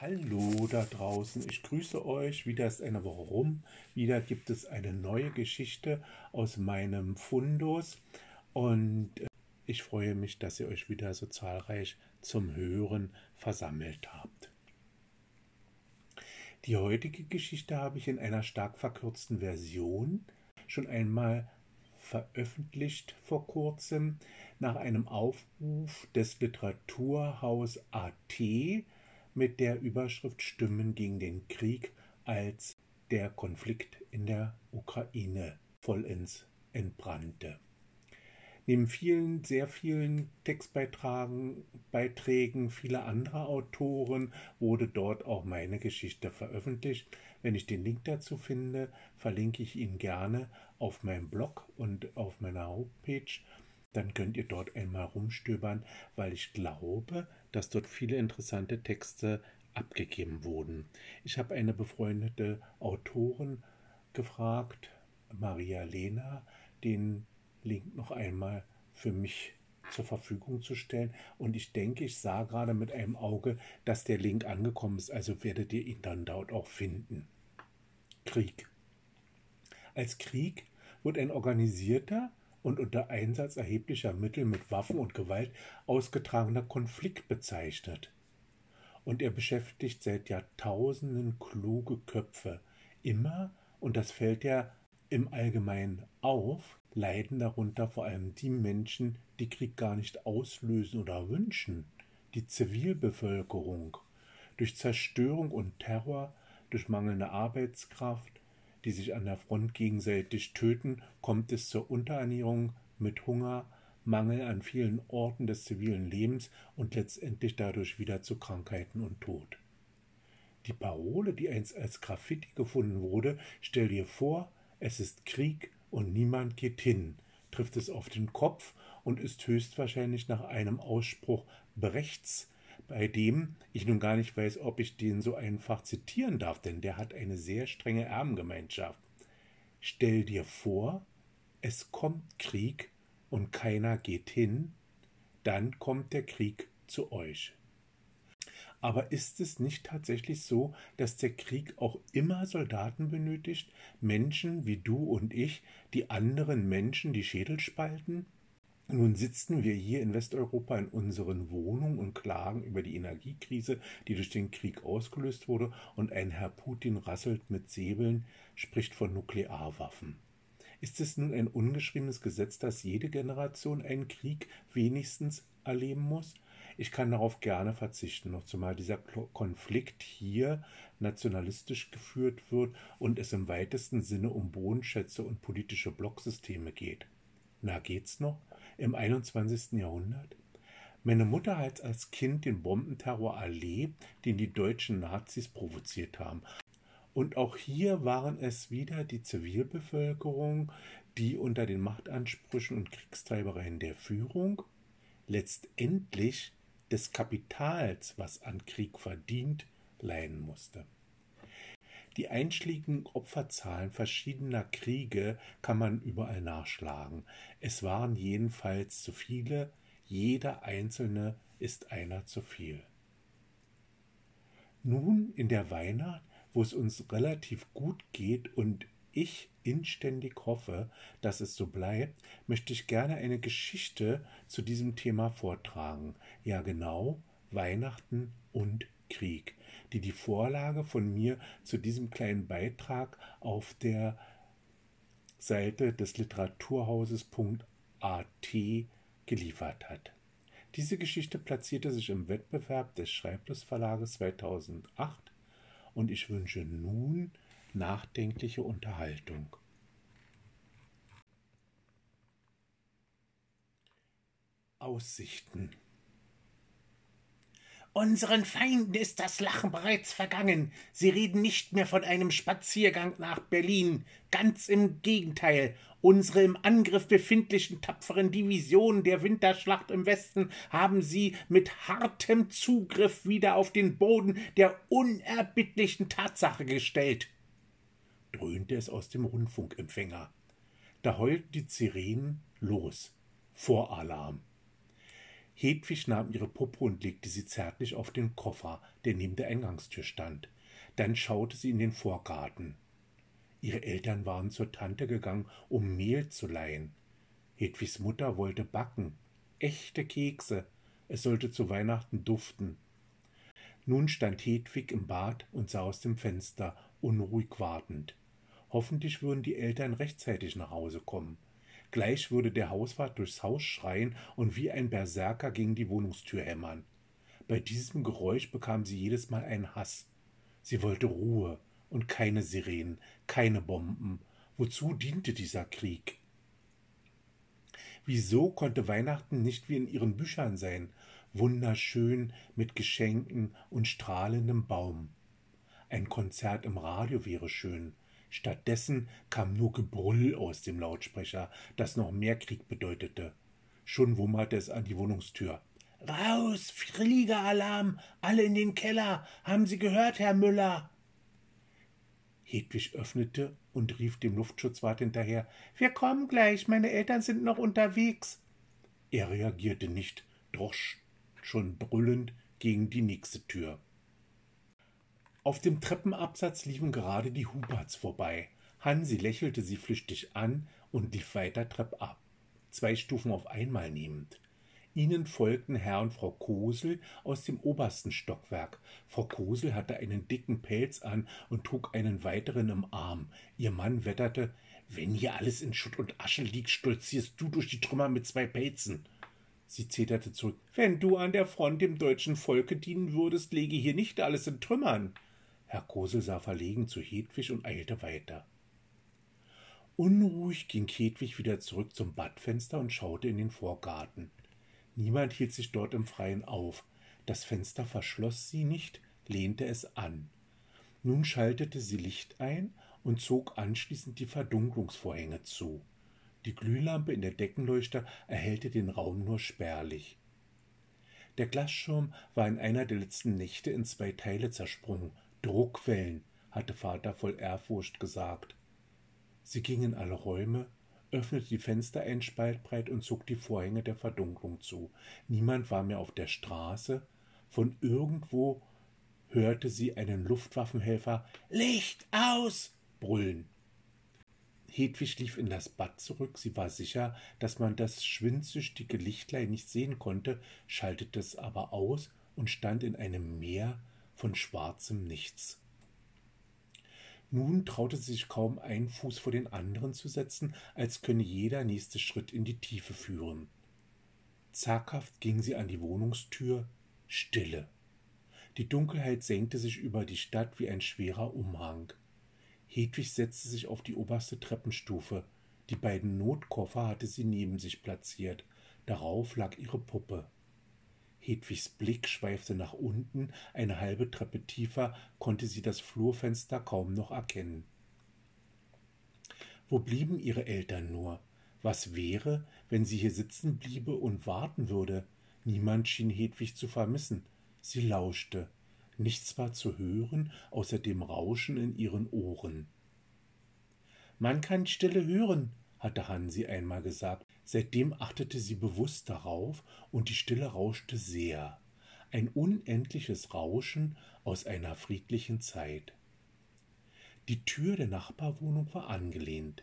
Hallo da draußen, ich grüße euch. Wieder ist eine Woche rum. Wieder gibt es eine neue Geschichte aus meinem Fundus. Und äh, ich freue mich, dass ihr euch wieder so zahlreich zum Hören versammelt habt. Die heutige Geschichte habe ich in einer stark verkürzten Version schon einmal veröffentlicht vor kurzem nach einem Aufruf des Literaturhaus AT mit der Überschrift Stimmen gegen den Krieg, als der Konflikt in der Ukraine vollends entbrannte. Neben vielen, sehr vielen Textbeiträgen Beiträgen vieler anderer Autoren wurde dort auch meine Geschichte veröffentlicht. Wenn ich den Link dazu finde, verlinke ich ihn gerne auf meinem Blog und auf meiner Homepage dann könnt ihr dort einmal rumstöbern, weil ich glaube, dass dort viele interessante Texte abgegeben wurden. Ich habe eine befreundete Autorin gefragt, Maria Lena, den Link noch einmal für mich zur Verfügung zu stellen. Und ich denke, ich sah gerade mit einem Auge, dass der Link angekommen ist, also werdet ihr ihn dann dort auch finden. Krieg. Als Krieg wird ein organisierter und unter Einsatz erheblicher Mittel mit Waffen und Gewalt ausgetragener Konflikt bezeichnet. Und er beschäftigt seit Jahrtausenden kluge Köpfe. Immer, und das fällt ja im Allgemeinen auf, leiden darunter vor allem die Menschen, die Krieg gar nicht auslösen oder wünschen, die Zivilbevölkerung. Durch Zerstörung und Terror, durch mangelnde Arbeitskraft, die sich an der Front gegenseitig töten, kommt es zur Unterernährung mit Hunger, Mangel an vielen Orten des zivilen Lebens und letztendlich dadurch wieder zu Krankheiten und Tod. Die Parole, die einst als Graffiti gefunden wurde, stell dir vor, es ist Krieg und niemand geht hin, trifft es auf den Kopf und ist höchstwahrscheinlich nach einem Ausspruch Brechts bei dem ich nun gar nicht weiß, ob ich den so einfach zitieren darf, denn der hat eine sehr strenge Erbengemeinschaft. Stell dir vor, es kommt Krieg und keiner geht hin, dann kommt der Krieg zu euch. Aber ist es nicht tatsächlich so, dass der Krieg auch immer Soldaten benötigt, Menschen wie du und ich, die anderen Menschen die Schädel spalten? Nun sitzen wir hier in Westeuropa in unseren Wohnungen und klagen über die Energiekrise, die durch den Krieg ausgelöst wurde, und ein Herr Putin rasselt mit Säbeln, spricht von Nuklearwaffen. Ist es nun ein ungeschriebenes Gesetz, dass jede Generation einen Krieg wenigstens erleben muss? Ich kann darauf gerne verzichten, noch zumal dieser Konflikt hier nationalistisch geführt wird und es im weitesten Sinne um Bodenschätze und politische Blocksysteme geht. Na, geht's noch? Im 21. Jahrhundert? Meine Mutter hat als Kind den Bombenterror erlebt, den die deutschen Nazis provoziert haben. Und auch hier waren es wieder die Zivilbevölkerung, die unter den Machtansprüchen und Kriegstreibereien der Führung, letztendlich des Kapitals, was an Krieg verdient, leiden musste. Die einschlägigen Opferzahlen verschiedener Kriege kann man überall nachschlagen. Es waren jedenfalls zu viele, jeder einzelne ist einer zu viel. Nun in der Weihnacht, wo es uns relativ gut geht und ich inständig hoffe, dass es so bleibt, möchte ich gerne eine Geschichte zu diesem Thema vortragen. Ja genau, Weihnachten und Krieg, die die Vorlage von mir zu diesem kleinen Beitrag auf der Seite des Literaturhauses.at geliefert hat. Diese Geschichte platzierte sich im Wettbewerb des Schreiblustverlages 2008 und ich wünsche nun nachdenkliche Unterhaltung. Aussichten Unseren Feinden ist das Lachen bereits vergangen. Sie reden nicht mehr von einem Spaziergang nach Berlin. Ganz im Gegenteil. Unsere im Angriff befindlichen tapferen Divisionen der Winterschlacht im Westen haben sie mit hartem Zugriff wieder auf den Boden der unerbittlichen Tatsache gestellt. dröhnte es aus dem Rundfunkempfänger. Da heulten die Sirenen los. Voralarm. Hedwig nahm ihre Puppe und legte sie zärtlich auf den Koffer, der neben der Eingangstür stand. Dann schaute sie in den Vorgarten. Ihre Eltern waren zur Tante gegangen, um Mehl zu leihen. Hedwigs Mutter wollte backen. Echte Kekse. Es sollte zu Weihnachten duften. Nun stand Hedwig im Bad und sah aus dem Fenster, unruhig wartend. Hoffentlich würden die Eltern rechtzeitig nach Hause kommen. Gleich würde der Hauswart durchs Haus schreien und wie ein Berserker gegen die Wohnungstür hämmern. Bei diesem Geräusch bekam sie jedes Mal einen Hass. Sie wollte Ruhe und keine Sirenen, keine Bomben. Wozu diente dieser Krieg? Wieso konnte Weihnachten nicht wie in ihren Büchern sein, wunderschön mit Geschenken und strahlendem Baum? Ein Konzert im Radio wäre schön. Stattdessen kam nur Gebrüll aus dem Lautsprecher, das noch mehr Krieg bedeutete. Schon wummerte es an die Wohnungstür. Raus, Fliegeralarm, alle in den Keller. Haben Sie gehört, Herr Müller? Hedwig öffnete und rief dem Luftschutzwart hinterher Wir kommen gleich, meine Eltern sind noch unterwegs. Er reagierte nicht, drosch schon brüllend gegen die nächste Tür. Auf dem Treppenabsatz liefen gerade die Huberts vorbei. Hansi lächelte sie flüchtig an und lief weiter treppab, zwei Stufen auf einmal nehmend. Ihnen folgten Herr und Frau Kosel aus dem obersten Stockwerk. Frau Kosel hatte einen dicken Pelz an und trug einen weiteren im Arm. Ihr Mann wetterte Wenn hier alles in Schutt und Asche liegt, stolzierst du durch die Trümmer mit zwei Pelzen. Sie zeterte zurück. Wenn du an der Front dem deutschen Volke dienen würdest, lege hier nicht alles in Trümmern. Herr Kosel sah verlegen zu Hedwig und eilte weiter. Unruhig ging Hedwig wieder zurück zum Badfenster und schaute in den Vorgarten. Niemand hielt sich dort im Freien auf. Das Fenster verschloss sie nicht, lehnte es an. Nun schaltete sie Licht ein und zog anschließend die Verdunklungsvorhänge zu. Die Glühlampe in der Deckenleuchter erhellte den Raum nur spärlich. Der Glasschirm war in einer der letzten Nächte in zwei Teile zersprungen. Druckwellen, hatte Vater voll Ehrfurcht gesagt. Sie ging in alle Räume, öffnete die Fenster ein Spalt breit und zog die Vorhänge der Verdunklung zu. Niemand war mehr auf der Straße. Von irgendwo hörte sie einen Luftwaffenhelfer Licht aus brüllen. Hedwig lief in das Bad zurück. Sie war sicher, dass man das schwindsüchtige Lichtlein nicht sehen konnte, schaltete es aber aus und stand in einem Meer von schwarzem Nichts. Nun traute sie sich kaum einen Fuß vor den anderen zu setzen, als könne jeder nächste Schritt in die Tiefe führen. Zaghaft ging sie an die Wohnungstür, Stille. Die Dunkelheit senkte sich über die Stadt wie ein schwerer Umhang. Hedwig setzte sich auf die oberste Treppenstufe. Die beiden Notkoffer hatte sie neben sich platziert. Darauf lag ihre Puppe. Hedwigs Blick schweifte nach unten, eine halbe Treppe tiefer konnte sie das Flurfenster kaum noch erkennen. Wo blieben ihre Eltern nur? Was wäre, wenn sie hier sitzen bliebe und warten würde? Niemand schien Hedwig zu vermissen. Sie lauschte. Nichts war zu hören, außer dem Rauschen in ihren Ohren. Man kann Stille hören, hatte Hansi einmal gesagt. Seitdem achtete sie bewusst darauf, und die Stille rauschte sehr, ein unendliches Rauschen aus einer friedlichen Zeit. Die Tür der Nachbarwohnung war angelehnt.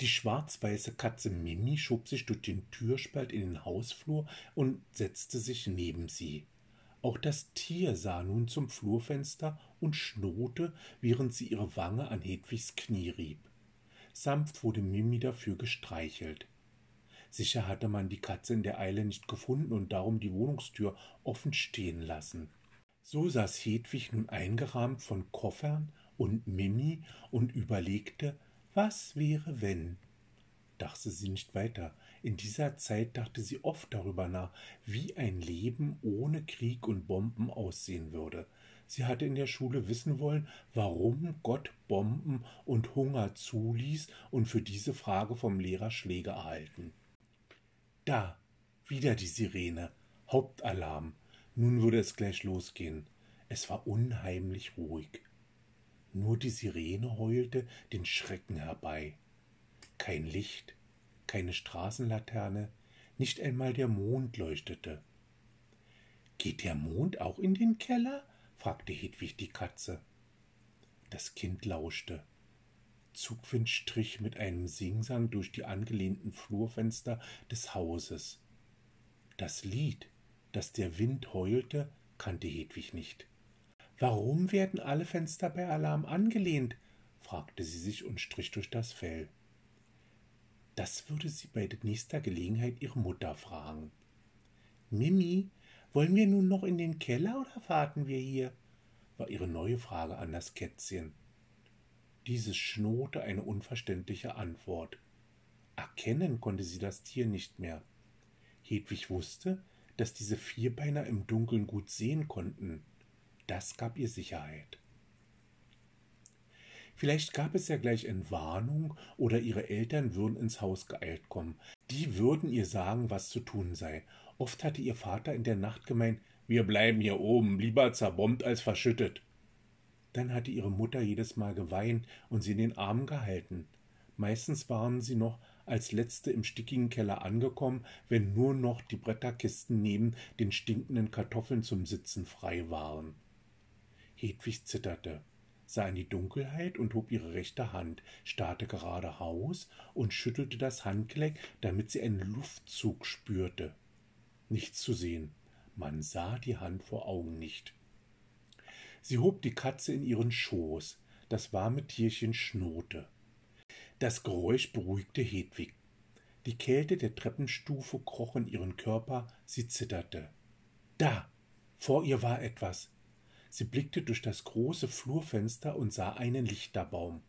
Die schwarz-weiße Katze Mimi schob sich durch den Türspalt in den Hausflur und setzte sich neben sie. Auch das Tier sah nun zum Flurfenster und schnurrte, während sie ihre Wange an Hedwigs Knie rieb. Sanft wurde Mimi dafür gestreichelt. Sicher hatte man die Katze in der Eile nicht gefunden und darum die Wohnungstür offen stehen lassen. So saß Hedwig nun eingerahmt von Koffern und Mimi und überlegte, was wäre, wenn? Dachte sie nicht weiter. In dieser Zeit dachte sie oft darüber nach, wie ein Leben ohne Krieg und Bomben aussehen würde. Sie hatte in der Schule wissen wollen, warum Gott Bomben und Hunger zuließ und für diese Frage vom Lehrer Schläge erhalten. Da, wieder die Sirene. Hauptalarm. Nun würde es gleich losgehen. Es war unheimlich ruhig. Nur die Sirene heulte den Schrecken herbei. Kein Licht, keine Straßenlaterne, Nicht einmal der Mond leuchtete. Geht der Mond auch in den Keller? Fragte Hedwig die Katze. Das Kind lauschte. Zugwind strich mit einem Singsang durch die angelehnten Flurfenster des Hauses. Das Lied, das der Wind heulte, kannte Hedwig nicht. Warum werden alle Fenster bei Alarm angelehnt? fragte sie sich und strich durch das Fell. Das würde sie bei nächster Gelegenheit ihre Mutter fragen. Mimi, wollen wir nun noch in den Keller oder warten wir hier? war ihre neue Frage an das Kätzchen. Dieses schnurrte eine unverständliche Antwort. Erkennen konnte sie das Tier nicht mehr. Hedwig wusste, dass diese Vierbeiner im Dunkeln gut sehen konnten. Das gab ihr Sicherheit. Vielleicht gab es ja gleich Entwarnung oder ihre Eltern würden ins Haus geeilt kommen. Die würden ihr sagen, was zu tun sei. Oft hatte ihr Vater in der Nacht gemeint, wir bleiben hier oben, lieber zerbombt als verschüttet. Dann hatte ihre Mutter jedes Mal geweint und sie in den Armen gehalten. Meistens waren sie noch als letzte im stickigen Keller angekommen, wenn nur noch die Bretterkisten neben den stinkenden Kartoffeln zum Sitzen frei waren. Hedwig zitterte, sah in die Dunkelheit und hob ihre rechte Hand, starrte geradeaus und schüttelte das Handgelenk, damit sie einen Luftzug spürte. Nichts zu sehen. Man sah die Hand vor Augen nicht. Sie hob die Katze in ihren Schoß. Das warme Tierchen schnurrte. Das Geräusch beruhigte Hedwig. Die Kälte der Treppenstufe kroch in ihren Körper, sie zitterte. Da! Vor ihr war etwas. Sie blickte durch das große Flurfenster und sah einen Lichterbaum.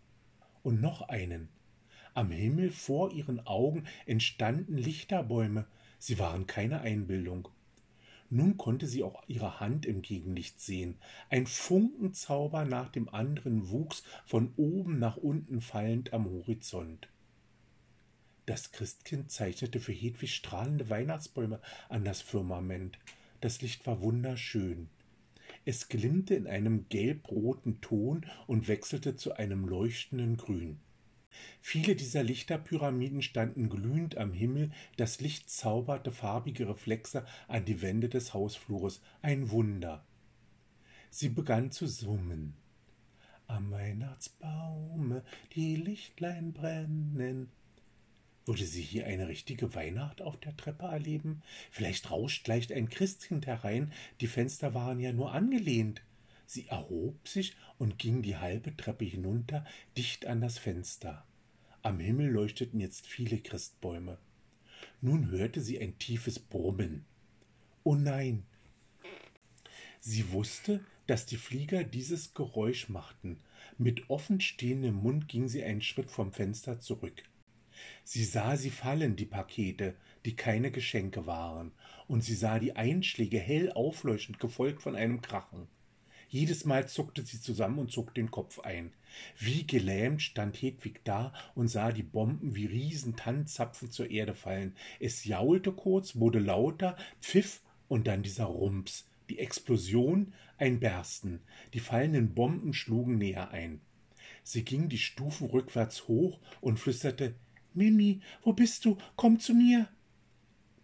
Und noch einen. Am Himmel vor ihren Augen entstanden Lichterbäume. Sie waren keine Einbildung. Nun konnte sie auch ihre Hand im Gegenlicht sehen. Ein Funkenzauber nach dem anderen wuchs von oben nach unten fallend am Horizont. Das Christkind zeichnete für Hedwig strahlende Weihnachtsbäume an das Firmament. Das Licht war wunderschön. Es glimmte in einem gelbroten Ton und wechselte zu einem leuchtenden Grün. Viele dieser Lichterpyramiden standen glühend am Himmel, das Licht zauberte farbige Reflexe an die Wände des Hausflures. Ein Wunder. Sie begann zu summen. Am Weihnachtsbaume die Lichtlein brennen. Würde sie hier eine richtige Weihnacht auf der Treppe erleben? Vielleicht rauscht leicht ein Christkind herein, die Fenster waren ja nur angelehnt. Sie erhob sich und ging die halbe Treppe hinunter, dicht an das Fenster. Am Himmel leuchteten jetzt viele Christbäume. Nun hörte sie ein tiefes Brummen. Oh nein! Sie wusste, dass die Flieger dieses Geräusch machten. Mit offen stehendem Mund ging sie einen Schritt vom Fenster zurück. Sie sah sie fallen, die Pakete, die keine Geschenke waren, und sie sah die Einschläge hell aufleuchtend, gefolgt von einem Krachen. Jedes Mal zuckte sie zusammen und zog den Kopf ein. Wie gelähmt stand Hedwig da und sah die Bomben wie Riesentannzapfen zur Erde fallen. Es jaulte kurz, wurde lauter, pfiff und dann dieser Rumps. Die Explosion, ein Bersten. Die fallenden Bomben schlugen näher ein. Sie ging die Stufen rückwärts hoch und flüsterte Mimi, wo bist du? Komm zu mir.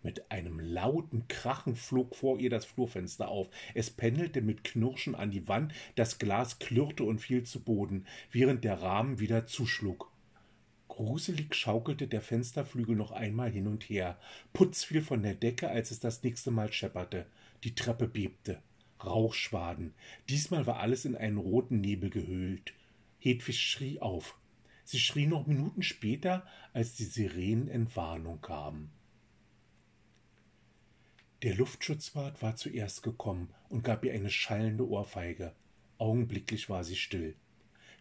Mit einem lauten Krachen flog vor ihr das Flurfenster auf. Es pendelte mit Knirschen an die Wand, das Glas klirrte und fiel zu Boden, während der Rahmen wieder zuschlug. Gruselig schaukelte der Fensterflügel noch einmal hin und her. Putz fiel von der Decke, als es das nächste Mal schepperte. Die Treppe bebte. Rauchschwaden. Diesmal war alles in einen roten Nebel gehüllt. Hedwig schrie auf. Sie schrie noch Minuten später, als die Sirenen Entwarnung gaben. Der Luftschutzwart war zuerst gekommen und gab ihr eine schallende Ohrfeige. Augenblicklich war sie still.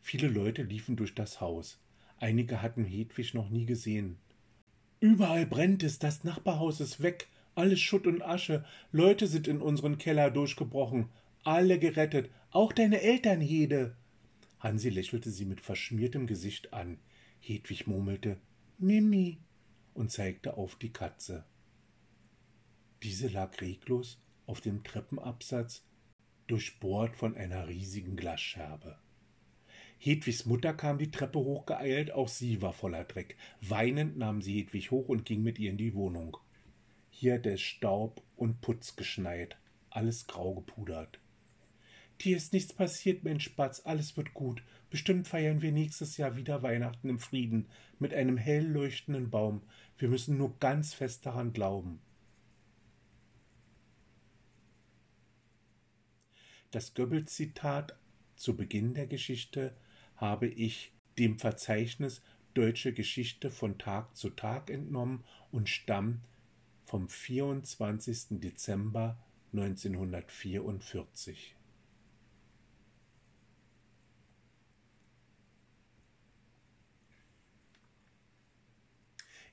Viele Leute liefen durch das Haus. Einige hatten Hedwig noch nie gesehen. Überall brennt es, das Nachbarhaus ist weg, alles Schutt und Asche, Leute sind in unseren Keller durchgebrochen, alle gerettet, auch deine Eltern, Hede. Hansi lächelte sie mit verschmiertem Gesicht an. Hedwig murmelte Mimi und zeigte auf die Katze. Diese lag reglos auf dem Treppenabsatz, durchbohrt von einer riesigen Glasscherbe. Hedwigs Mutter kam die Treppe hochgeeilt, auch sie war voller Dreck. Weinend nahm sie Hedwig hoch und ging mit ihr in die Wohnung. Hier der Staub und Putz geschneit, alles grau gepudert. Dir ist nichts passiert, Mensch Spatz, alles wird gut. Bestimmt feiern wir nächstes Jahr wieder Weihnachten im Frieden, mit einem hell leuchtenden Baum. Wir müssen nur ganz fest daran glauben. Das Goebbels-Zitat zu Beginn der Geschichte habe ich dem Verzeichnis Deutsche Geschichte von Tag zu Tag entnommen und stammt vom 24. Dezember 1944.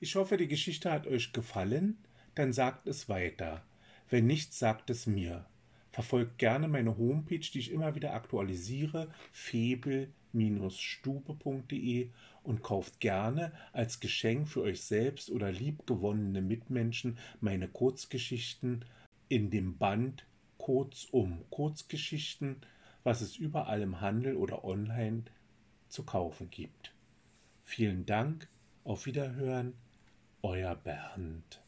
Ich hoffe, die Geschichte hat euch gefallen, dann sagt es weiter. Wenn nicht, sagt es mir. Verfolgt gerne meine Homepage, die ich immer wieder aktualisiere, febel-stube.de und kauft gerne als Geschenk für euch selbst oder liebgewonnene Mitmenschen meine Kurzgeschichten in dem Band Kurzum Kurzgeschichten, was es überall im Handel oder online zu kaufen gibt. Vielen Dank, auf Wiederhören, euer Bernd.